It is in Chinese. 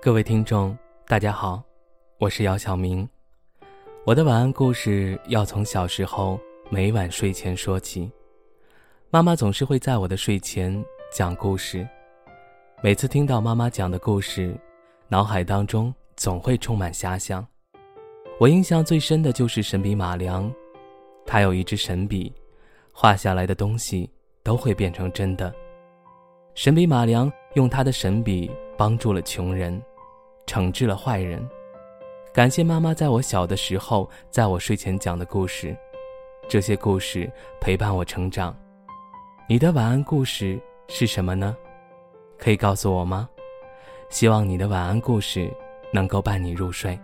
各位听众，大家好，我是姚晓明。我的晚安故事要从小时候每晚睡前说起。妈妈总是会在我的睡前讲故事，每次听到妈妈讲的故事，脑海当中总会充满遐想。我印象最深的就是神笔马良，他有一支神笔，画下来的东西都会变成真的。神笔马良用他的神笔帮助了穷人。惩治了坏人，感谢妈妈在我小的时候在我睡前讲的故事，这些故事陪伴我成长。你的晚安故事是什么呢？可以告诉我吗？希望你的晚安故事能够伴你入睡。